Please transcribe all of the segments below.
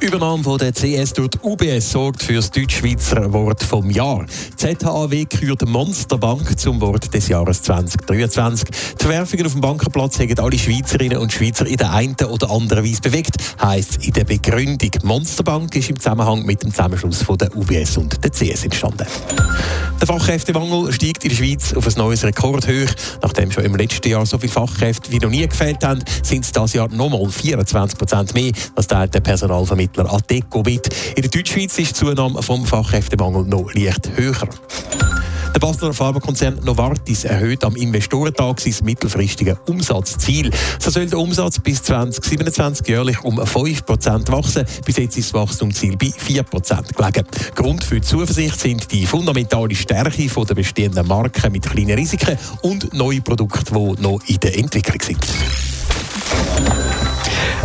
Die Übernahme von der CS durch die UBS sorgt für das Deutschschweizer Wort vom Jahr. ZHAW kürt Monsterbank zum Wort des Jahres 2023. Die Verwerfungen auf dem Bankenplatz haben alle Schweizerinnen und Schweizer in der einen oder anderen Weise bewegt, heisst in der Begründung. Monsterbank ist im Zusammenhang mit dem Zusammenschluss von der UBS und der CS entstanden. Der Fachkräftemangel steigt in der Schweiz auf ein neues Rekordhoch. Nachdem schon im letzten Jahr so viele Fachkräfte wie noch nie gefehlt haben, sind es dieses Jahr nochmal 24 Prozent mehr. Das teilt der Personalvermittler Adeco mit. In der Deutschschweiz ist die Zunahme vom Fachkräftemangel noch leicht höher. Der Basler Pharmakonzern Novartis erhöht am Investorentag sein mittelfristiges Umsatzziel. So soll der Umsatz bis 2027 jährlich um 5% wachsen. Bis jetzt ist das Wachstumsziel bei 4% gelegen. Grund für die Zuversicht sind die fundamentale Stärke der bestehenden Marken mit kleinen Risiken und neue Produkte, die noch in der Entwicklung sind.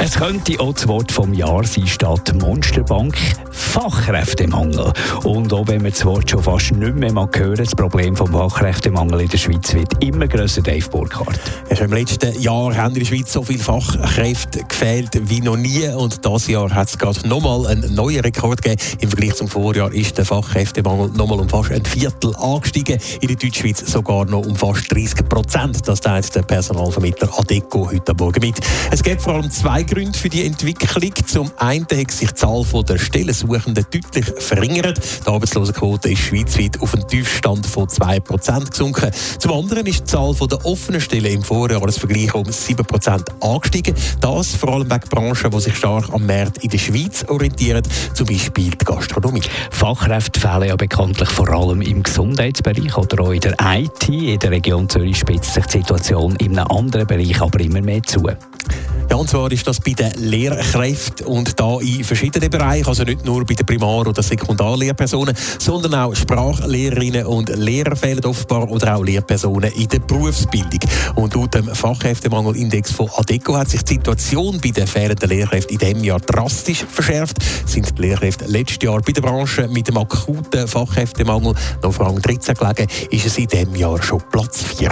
Es könnte auch das Wort vom Jahr sein statt Monsterbank Fachkräftemangel. Und auch wenn wir das Wort schon fast nicht mehr mal hören, das Problem vom Fachkräftemangel in der Schweiz wird immer grösser, Dave Burkhardt. Ja, Im letzten Jahr haben in der Schweiz so viele Fachkräfte gefehlt wie noch nie und dieses Jahr hat es gerade nochmal einen neuen Rekord gegeben. Im Vergleich zum Vorjahr ist der Fachkräftemangel nochmal um fast ein Viertel angestiegen. In der Deutschschweiz sogar noch um fast 30 Prozent. Das teilt der Personalvermittler Adeco heute Morgen mit. Es gibt vor allem zwei Gründe für die Entwicklung. Zum einen hat sich die Zahl der Stellensuchenden deutlich verringert. Die Arbeitslosenquote ist schweizweit auf einen Tiefstand von 2% gesunken. Zum anderen ist die Zahl der offenen Stellen im Vorjahresvergleich um 7% angestiegen. Das vor allem wegen Branchen, die sich stark am Markt in der Schweiz orientieren, Beispiel die Gastronomie. Fachkräfte fehlen ja bekanntlich vor allem im Gesundheitsbereich oder auch in der IT. In der Region Zürich spitzt sich die Situation in einem anderen Bereich aber immer mehr zu. Und zwar ist das bei den Lehrkräften und da in verschiedenen Bereichen, also nicht nur bei den Primar- oder Sekundarlehrpersonen, sondern auch Sprachlehrerinnen und Lehrer fehlen offenbar oder auch Lehrpersonen in der Berufsbildung. Und laut dem Fachkräftemangelindex von ADECO hat sich die Situation bei den fehlenden Lehrkräften in diesem Jahr drastisch verschärft. Sind die Lehrkräfte letztes Jahr bei der Branche mit dem akuten Fachkräftemangel noch auf Rang 13 gelegen, ist es in diesem Jahr schon Platz 4.